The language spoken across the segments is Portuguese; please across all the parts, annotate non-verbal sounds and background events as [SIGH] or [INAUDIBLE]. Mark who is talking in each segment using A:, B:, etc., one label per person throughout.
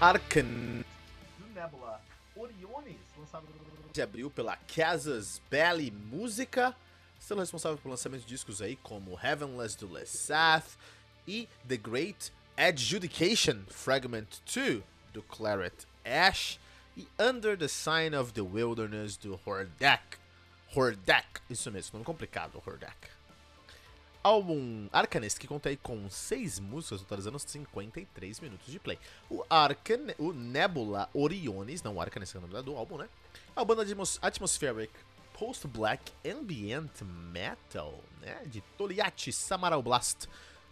A: Arcan do Nebula Oriones, lançado de abril pela Casas Belly Música, sendo responsável pelo lançamento de discos aí como Heavenless do Lesath e The Great Adjudication Fragment 2 do Claret Ash e Under the Sign of the Wilderness do Hordak. Hordak, isso mesmo, nome complicado, Hordak álbum Arcanist, que conta aí com 6 músicas, totalizando 53 minutos de play. O Arcan, o Nebula Oriones, não o Arcanist é o nome do álbum, né? É banda de atmospheric post-black ambient metal, né? De Toliati Samaral Blast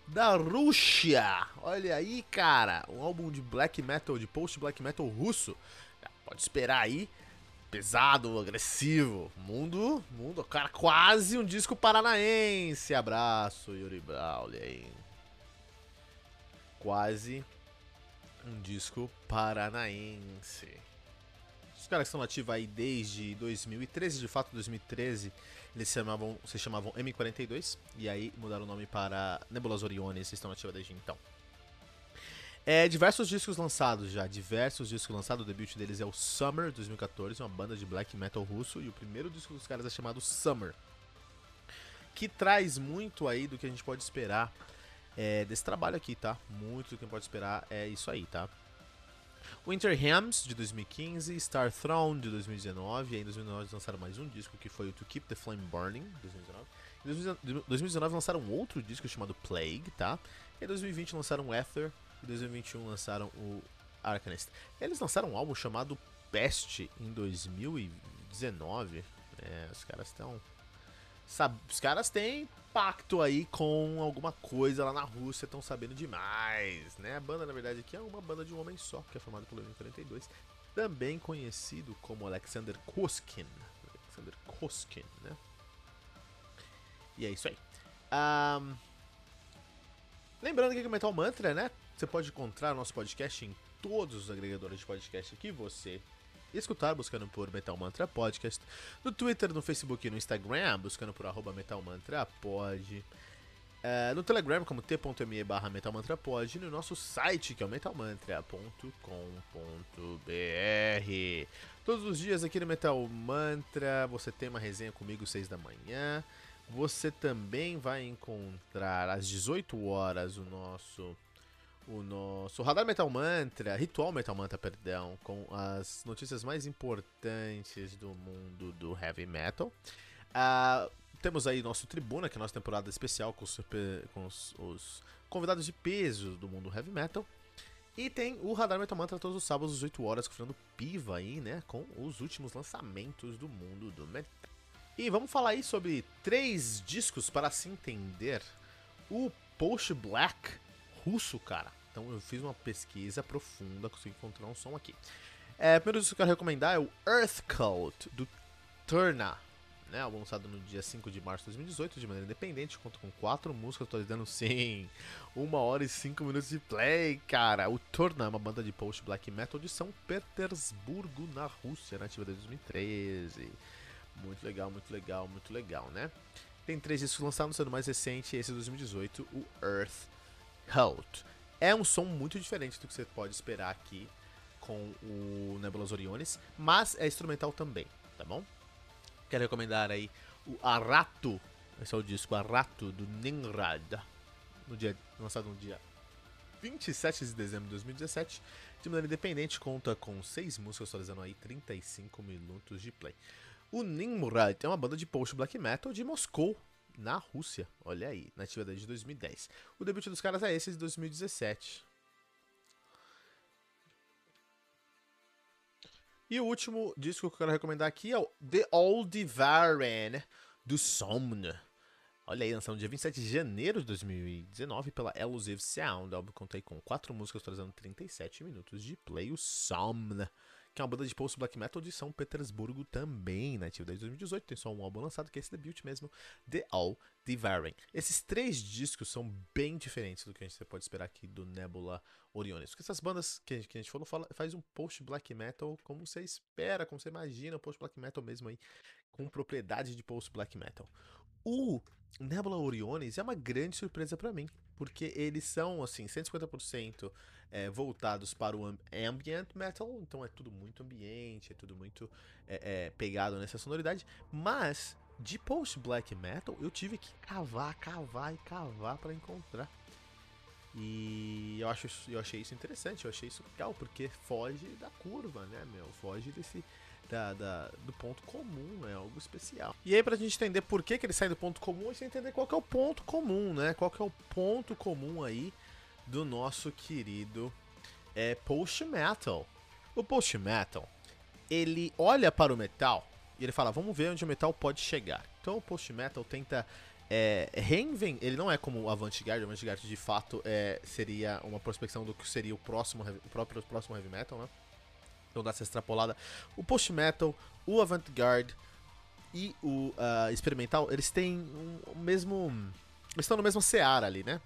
A: da Rússia. Olha aí, cara, um álbum de black metal, de post-black metal russo. Pode esperar aí pesado, agressivo. Mundo, mundo, cara, quase um disco paranaense. Abraço, Yuri Brawley aí. Quase um disco paranaense. Os caras que estão ativos aí desde 2013, de fato 2013, eles se chamavam, se chamavam M42 e aí mudaram o nome para Nebulas Oriones, estão ativos desde então. É, diversos discos lançados já, diversos discos lançados. O debut deles é o Summer 2014, uma banda de black metal russo, e o primeiro disco dos caras é chamado Summer, que traz muito aí do que a gente pode esperar é, desse trabalho aqui, tá? Muito do que a gente pode esperar é isso aí, tá? Winter Hymns de 2015, Star Throne de 2019, e aí em 2019 eles lançaram mais um disco que foi o To Keep the Flame Burning, 2019. Em 2019 lançaram outro disco chamado Plague, tá? E em 2020 lançaram Ether, em 2021 lançaram o Arcanist. Eles lançaram um álbum chamado Peste em 2019. É, os caras estão. Os caras têm pacto aí com alguma coisa lá na Rússia, estão sabendo demais, né? A banda, na verdade, aqui é uma banda de um homem só, que é formada pelo M42, também conhecido como Alexander Koskin. Alexander Koskin, né? E é isso aí. Um... Lembrando que o Metal Mantra, né? Você pode encontrar nosso podcast em todos os agregadores de podcast que você escutar, buscando por Metal Mantra Podcast. No Twitter, no Facebook e no Instagram, buscando por arroba Metal Mantra Pod. Uh, no Telegram, como t.me barra metalmantrapod. E no nosso site, que é o metalmantra.com.br. Todos os dias aqui no Metal Mantra, você tem uma resenha comigo às 6 da manhã. Você também vai encontrar às 18 horas o nosso o nosso Radar Metal Mantra, Ritual Metal Mantra, perdão, com as notícias mais importantes do mundo do heavy metal. Uh, temos aí nosso Tribuna, que é a nossa temporada especial com, os, com os, os, convidados de peso do mundo heavy metal. E tem o Radar Metal Mantra todos os sábados às 8 horas, confirmando piva aí, né, com os últimos lançamentos do mundo do metal. E vamos falar aí sobre três discos para se entender o Post Black russo, cara. Então eu fiz uma pesquisa profunda, consegui encontrar um som aqui. É, primeiro disco que eu quero recomendar é o Earth Cult, do Turna. Né, lançado no dia 5 de março de 2018, de maneira independente, conta com quatro músicas, dando sim, uma hora e cinco minutos de play, cara. O Turna é uma banda de post black metal de São Petersburgo, na Rússia, nativa desde 2013. Muito legal, muito legal, muito legal, né? Tem três discos lançados, sendo mais recente, esse de 2018, o Earth Cult. É um som muito diferente do que você pode esperar aqui com o Nebulas Oriones, mas é instrumental também, tá bom? Quero recomendar aí o Arato, esse é o disco Arato do Ninrad, no dia, lançado no dia 27 de dezembro de 2017, de maneira independente, conta com seis músicas atualizando aí 35 minutos de play. O Nimrod é uma banda de post black metal de Moscou, na Rússia. Olha aí, na atividade de 2010. O debut dos caras é esse de 2017. E o último disco que eu quero recomendar aqui é o The Old Divaren do Somn. Olha aí, lançado no dia 27 de janeiro de 2019 pela Elusive Sound. O álbum conta aí com quatro músicas, trazendo 37 minutos de play. O Somn, que é uma banda de post black metal de São Petersburgo também, nativa desde 2018. Tem só um álbum lançado, que é esse debut mesmo, The All Devouring. Esses três discos são bem diferentes do que a gente pode esperar aqui do Nebula Orionis. Porque essas bandas que a gente, que a gente falou fala, faz um post black metal como você espera, como você imagina, um post black metal mesmo aí, com propriedade de post black metal. O Nebula Orionis é uma grande surpresa para mim, porque eles são assim 150% é, voltados para o ambient metal, então é tudo muito ambiente, é tudo muito é, é, pegado nessa sonoridade, mas de post black metal eu tive que cavar, cavar e cavar para encontrar. E eu, acho, eu achei isso interessante, eu achei isso legal, porque foge da curva, né, meu? Foge desse, da, da, do ponto comum, é algo especial. E aí, pra gente entender por que, que ele sai do ponto comum, a gente entender qual que é o ponto comum, né? Qual que é o ponto comum aí do nosso querido é, post metal. O post metal, ele olha para o metal e ele fala, vamos ver onde o metal pode chegar. Então o post metal tenta é, reinventar. Ele não é como o Avant-Garde. O Avant-Garde de fato é, seria uma prospecção do que seria o próximo, o próprio próximo heavy metal, né? Então dá essa extrapolada. O post-metal, o avant-garde e o uh, experimental, eles têm um, o mesmo. Eles estão no mesmo seara ali, né?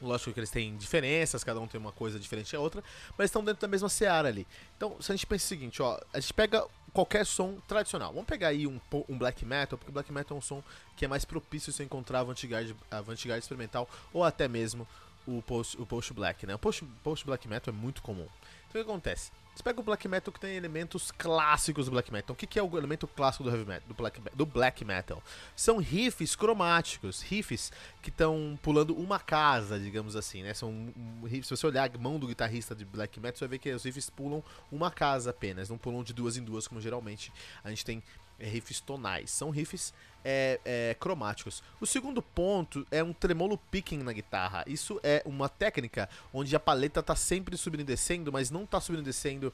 A: Lógico que eles têm diferenças, cada um tem uma coisa diferente da outra, mas estão dentro da mesma seara ali. Então, se a gente pensa o seguinte, ó, a gente pega qualquer som tradicional. Vamos pegar aí um, um black metal, porque black metal é um som que é mais propício se encontrar avant-garde avant experimental ou até mesmo o post, o post black, né? O post, post black metal é muito comum. Então o que acontece? Você pega o black metal que tem elementos clássicos do black metal. Então, o que é o elemento clássico do heavy metal, do black, do black metal? São riffs cromáticos, riffs que estão pulando uma casa, digamos assim, né? São um, riffs, se você olhar a mão do guitarrista de black metal, você vai ver que os riffs pulam uma casa apenas, não pulam de duas em duas como geralmente a gente tem é, riffs tonais. São riffs é, é, cromáticos. O segundo ponto é um tremolo picking na guitarra. Isso é uma técnica onde a paleta está sempre subindo e descendo, mas não está subindo e descendo.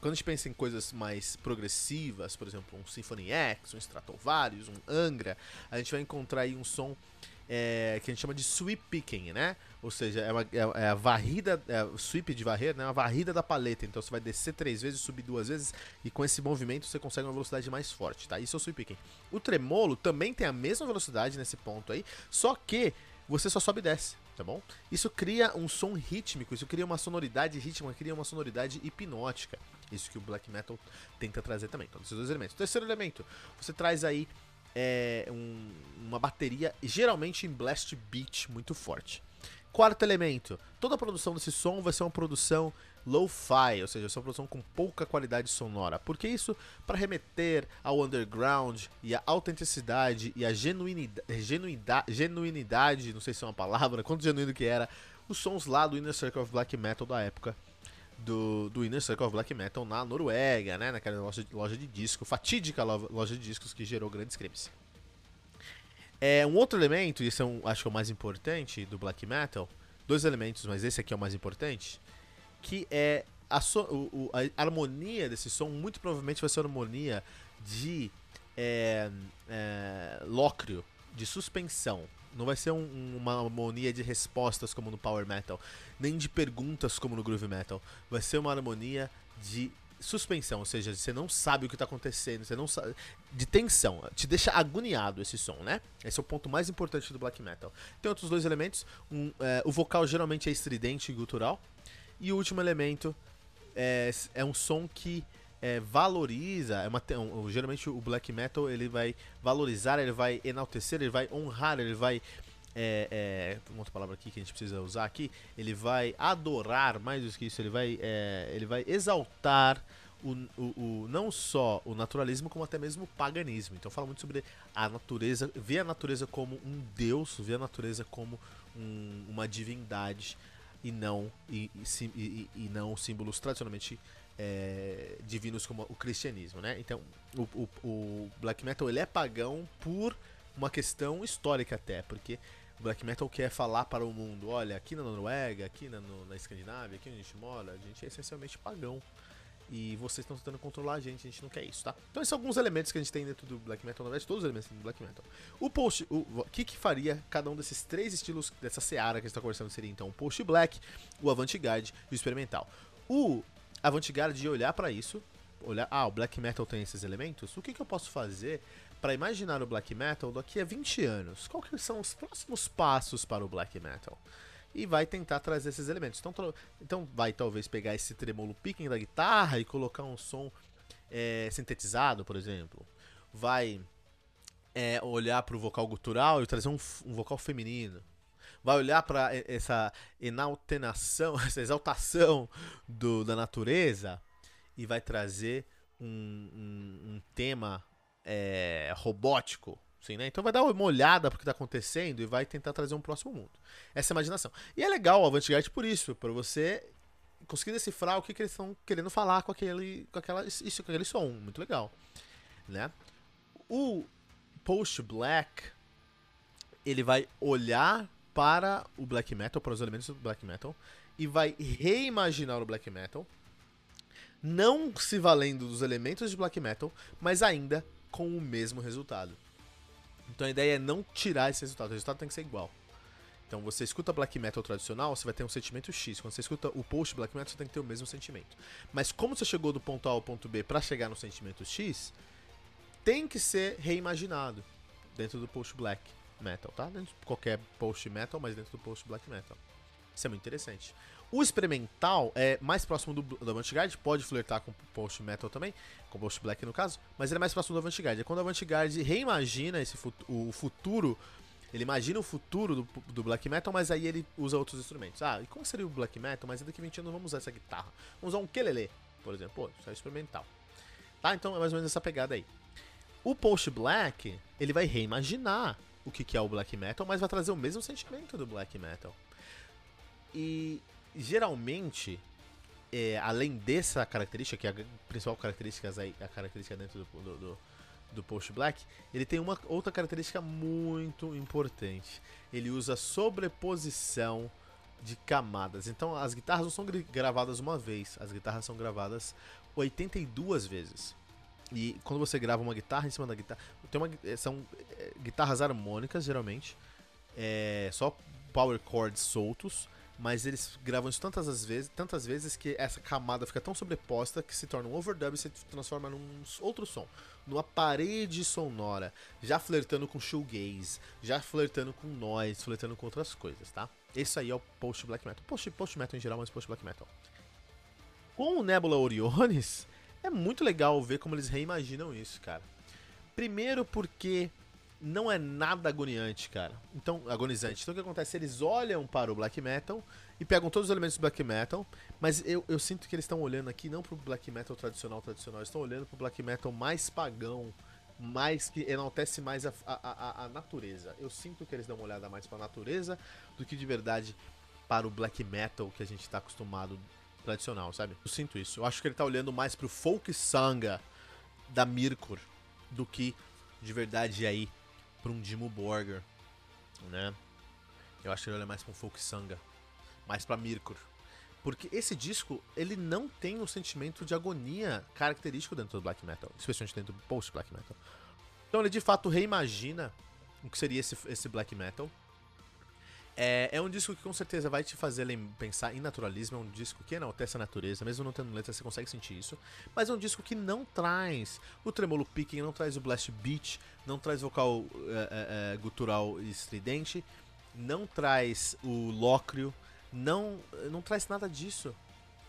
A: Quando a gente pensa em coisas mais progressivas, por exemplo, um Symphony X, um Stratovarius, um Angra, a gente vai encontrar aí um som é, que a gente chama de sweep picking, né? Ou seja, é, uma, é, é a varrida, é, sweep de varrer, né? Uma varrida da paleta. Então você vai descer três vezes, subir duas vezes, e com esse movimento você consegue uma velocidade mais forte, tá? Isso é o sweep picking. O tremolo também tem a mesma velocidade nesse ponto aí, só que você só sobe e desce, tá bom? Isso cria um som rítmico, isso cria uma sonoridade rítmica, cria uma sonoridade hipnótica. Isso que o black metal tenta trazer também. Então, esses dois elementos. O terceiro elemento, você traz aí é, um, uma bateria, geralmente em blast beat muito forte. Quarto elemento, toda a produção desse som vai ser uma produção low-fi, ou seja, ser uma produção com pouca qualidade sonora. Porque isso para remeter ao underground e a autenticidade e a genuinidade, genuinidade, genuinidade, não sei se é uma palavra, [LAUGHS] quanto genuíno que era, os sons lá do Inner Circle of Black Metal da época do, do Inner Circle of Black Metal na Noruega, né? Naquela loja, loja de disco, fatídica loja de discos que gerou grandes crimes. É, um outro elemento, e esse é um, acho que é o mais importante do Black Metal, dois elementos, mas esse aqui é o mais importante, que é a, so, o, a harmonia desse som, muito provavelmente vai ser a harmonia de é, é, lócrio, de suspensão. Não vai ser um, uma harmonia de respostas como no Power Metal, nem de perguntas como no Groove Metal. Vai ser uma harmonia de suspensão, ou seja, você não sabe o que está acontecendo, você não sabe. De tensão, te deixa agoniado esse som, né? Esse é o ponto mais importante do black metal. Tem outros dois elementos: um, é, o vocal geralmente é estridente e gutural, e o último elemento é, é um som que é, valoriza, é uma, um, geralmente o black metal ele vai valorizar, ele vai enaltecer, ele vai honrar, ele vai é, é, uma outra palavra aqui que a gente precisa usar aqui, ele vai adorar mais do que isso, ele vai, é, ele vai exaltar o, o, o, não só o naturalismo, como até mesmo o paganismo. Então fala muito sobre a natureza, ver a natureza como um deus, ver a natureza como um, uma divindade e não, e, e, e, e não símbolos tradicionalmente é, divinos como o cristianismo, né? Então, o, o, o, black metal ele é pagão por uma questão histórica até, porque o black metal quer falar para o mundo, olha, aqui na Noruega, aqui na, no, na Escandinávia, aqui onde a gente mora, a gente é essencialmente pagão. E vocês estão tentando controlar a gente, a gente não quer isso, tá? Então esses são alguns elementos que a gente tem dentro do black metal, na verdade todos os elementos do black metal. O post, o, o que que faria cada um desses três estilos dessa seara que a gente tá conversando seria então o post black, o avant-garde e o experimental. O avant-garde ia olhar para isso, olhar, ah, o black metal tem esses elementos, o que que eu posso fazer para imaginar o black metal daqui a 20 anos? Quais são os próximos passos para o black metal? e vai tentar trazer esses elementos. Então, então vai talvez pegar esse tremolo picking da guitarra e colocar um som é, sintetizado, por exemplo. Vai é, olhar para o vocal gutural e trazer um, um vocal feminino. Vai olhar para essa enaltenação, [LAUGHS] essa exaltação do, da natureza e vai trazer um, um, um tema é, robótico Assim, né? Então vai dar uma olhada pro que tá acontecendo e vai tentar trazer um próximo mundo. Essa é a imaginação. E é legal o Avantgarde por isso, para você conseguir decifrar o que, que eles estão querendo falar com aquele, com aquela, isso, com aquele som. Muito legal. Né? O Post Black ele vai olhar para o black metal, para os elementos do black metal, e vai reimaginar o black metal, não se valendo dos elementos de black metal, mas ainda com o mesmo resultado. Então a ideia é não tirar esse resultado, o resultado tem que ser igual. Então você escuta black metal tradicional, você vai ter um sentimento X. Quando você escuta o post black metal, você tem que ter o mesmo sentimento. Mas como você chegou do ponto A ao ponto B para chegar no sentimento X, tem que ser reimaginado dentro do post black metal, tá? Dentro de qualquer post metal, mas dentro do post black metal. Isso é muito interessante. O experimental é mais próximo do, do Avantgarde, pode flertar com post metal também, com post black no caso, mas ele é mais próximo do Avantgarde. É quando o Avantgarde reimagina esse o futuro, ele imagina o futuro do, do, black metal, mas aí ele usa outros instrumentos. Ah, e como seria o black metal? Mas daqui a 20 anos vamos usar essa guitarra. Vamos usar um quelele, por exemplo. Pô, isso é experimental. Tá? Então é mais ou menos essa pegada aí. O post black, ele vai reimaginar o que é o black metal, mas vai trazer o mesmo sentimento do black metal. E geralmente, é, além dessa característica, que é a principal característica, a característica dentro do, do, do, do Post Black, ele tem uma outra característica muito importante. Ele usa sobreposição de camadas. Então as guitarras não são gravadas uma vez, as guitarras são gravadas 82 vezes. E quando você grava uma guitarra em cima da guitarra, tem uma, são é, guitarras harmônicas geralmente, é, só power chords soltos mas eles gravam isso tantas vezes, tantas vezes que essa camada fica tão sobreposta que se torna um overdub e se transforma num outro som, numa parede sonora, já flertando com shoegaze, já flertando com noise, flertando com outras coisas, tá? Esse aí é o post black metal, post, post metal em geral, mas post black metal. Com o Nebula Oriones, é muito legal ver como eles reimaginam isso, cara. Primeiro porque não é nada agoniante, cara. Então, agonizante. Então o que acontece? Eles olham para o black metal e pegam todos os elementos do black metal, mas eu, eu sinto que eles estão olhando aqui não pro black metal tradicional, tradicional, eles estão olhando pro black metal mais pagão, mais que enaltece mais a, a, a, a natureza. Eu sinto que eles dão uma olhada mais para a natureza do que de verdade para o black metal que a gente está acostumado tradicional, sabe? Eu sinto isso. Eu acho que ele está olhando mais pro folk sanga da Mirkor do que de verdade aí para um Dimo Borger, né? Eu acho que ele olha mais para um folk sanga, mais para Mirkor. Porque esse disco, ele não tem um sentimento de agonia característico dentro do black metal, especialmente dentro do post black metal. Então ele de fato reimagina o que seria esse, esse black metal é, é um disco que com certeza vai te fazer pensar em naturalismo. É um disco que enaltece a natureza, mesmo não tendo letra, você consegue sentir isso. Mas é um disco que não traz o tremolo picking, não traz o blast beat, não traz vocal é, é, é gutural estridente, não traz o lócrio, não, não traz nada disso.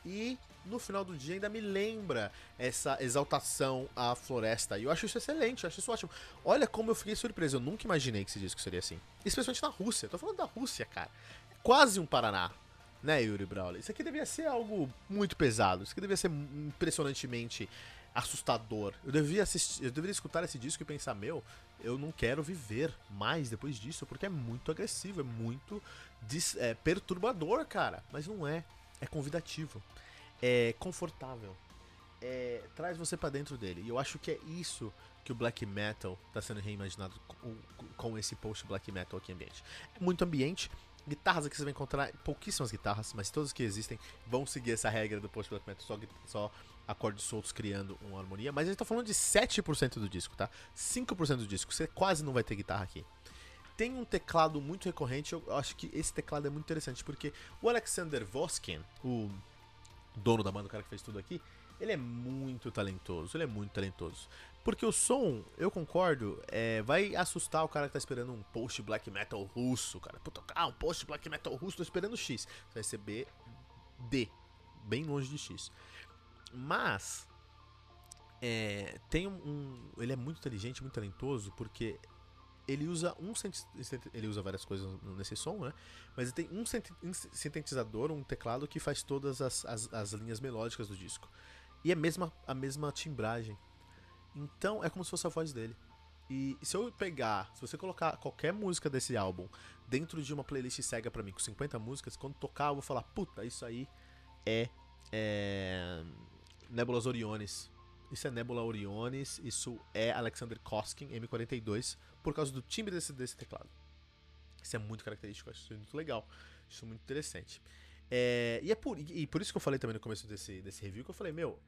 A: E no final do dia ainda me lembra essa exaltação à floresta. E eu acho isso excelente, eu acho isso ótimo. Olha como eu fiquei surpreso, eu nunca imaginei que esse disco seria assim. Especialmente na Rússia, eu tô falando da Rússia, cara. É quase um Paraná, né, Yuri Brawley? Isso aqui devia ser algo muito pesado, isso aqui devia ser impressionantemente assustador. Eu devia assistir, eu deveria escutar esse disco e pensar, meu, eu não quero viver mais depois disso, porque é muito agressivo, é muito é, perturbador, cara. Mas não é, é convidativo é confortável. É, traz você para dentro dele. E eu acho que é isso que o black metal está sendo reimaginado com, com, esse post black metal aqui ambiente. É muito ambiente. Guitarras aqui você vai encontrar pouquíssimas guitarras, mas todas que existem vão seguir essa regra do post black metal, só, só acordes soltos criando uma harmonia, mas a gente tá falando de 7% do disco, tá? 5% do disco, você quase não vai ter guitarra aqui. Tem um teclado muito recorrente, eu acho que esse teclado é muito interessante, porque o Alexander Voskin, o dono da banda, o cara que fez tudo aqui, ele é muito talentoso, ele é muito talentoso. Porque o som, eu concordo, é, vai assustar o cara que tá esperando um post black metal russo, cara. Puta, ah, um post black metal russo, tô esperando X. Você vai receber D, bem longe de X. Mas, é, tem um, um, Ele é muito inteligente, muito talentoso, porque ele usa um ele usa várias coisas nesse som, né? Mas ele tem um sintetizador, um teclado que faz todas as, as, as linhas melódicas do disco. E é a mesma, a mesma timbragem. Então é como se fosse a voz dele. E se eu pegar, se você colocar qualquer música desse álbum dentro de uma playlist cega para mim com 50 músicas, quando tocar eu vou falar, puta, isso aí é, é Nebulas Oriones. Isso é Nebula Oriones, isso é Alexander Koskin M42, por causa do timbre desse, desse teclado. Isso é muito característico, acho isso muito legal, isso muito interessante. É, e é por, e por isso que eu falei também no começo desse, desse review, que eu falei, meu,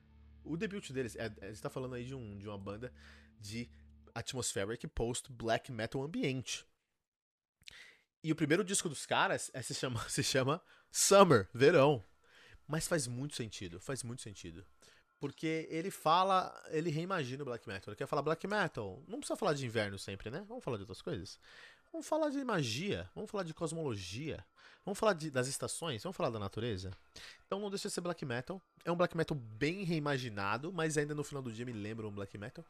A: o debut deles, é, é, você tá falando aí de, um, de uma banda de atmospheric post black metal ambiente. E o primeiro disco dos caras é, se, chama, [LAUGHS] se chama Summer, Verão. Mas faz muito sentido, faz muito sentido. Porque ele fala, ele reimagina o black metal. Ele quer falar black metal. Não precisa falar de inverno sempre, né? Vamos falar de outras coisas. Vamos falar de magia, vamos falar de cosmologia, vamos falar de, das estações, vamos falar da natureza. Então não deixa de ser black metal. É um black metal bem reimaginado, mas ainda no final do dia me lembra um black metal.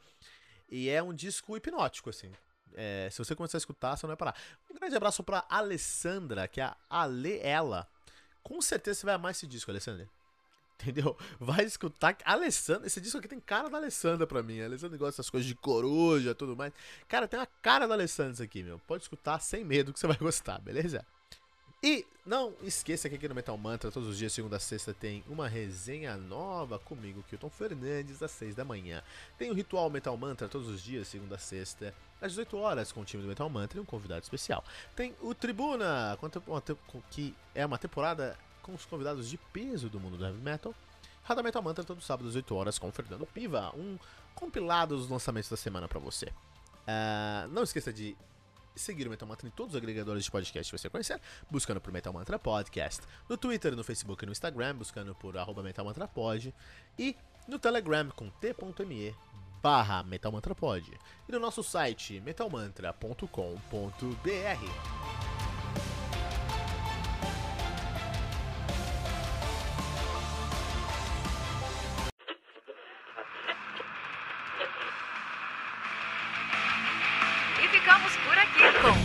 A: E é um disco hipnótico, assim. É, se você começar a escutar, você não vai parar. Um grande abraço pra Alessandra, que é a Ale Ela. Com certeza você vai amar esse disco, Alessandra. Entendeu? [LAUGHS] Vai escutar. Alessandra, esse disco aqui tem cara da Alessandra pra mim. A Alessandra gosta dessas coisas de coruja e tudo mais. Cara, tem uma cara da Alessandra isso aqui, meu. Pode escutar sem medo que você [LAUGHS] vai gostar, beleza? E não esqueça que aqui no Metal Mantra, todos os dias, segunda a sexta, tem uma resenha nova comigo, Kilton Fernandes, às 6 da manhã. Tem o Ritual Metal Mantra todos os dias, segunda a sexta, às 18 horas, com o time do Metal Mantra e um convidado especial. Tem o Tribuna, que é uma temporada com os convidados de peso do mundo do heavy metal. Rada Metal Mantra todos os sábados às 8 horas com o Fernando Piva, um compilado dos lançamentos da semana para você. Uh, não esqueça de seguir o Metal Mantra em todos os agregadores de podcast que você conhecer, buscando por Metal Mantra Podcast, no Twitter, no Facebook e no Instagram, buscando por arroba Metal Mantra Pod, e no Telegram com t.me barra Metal Mantra Pod, e no nosso site metalmantra.com.br.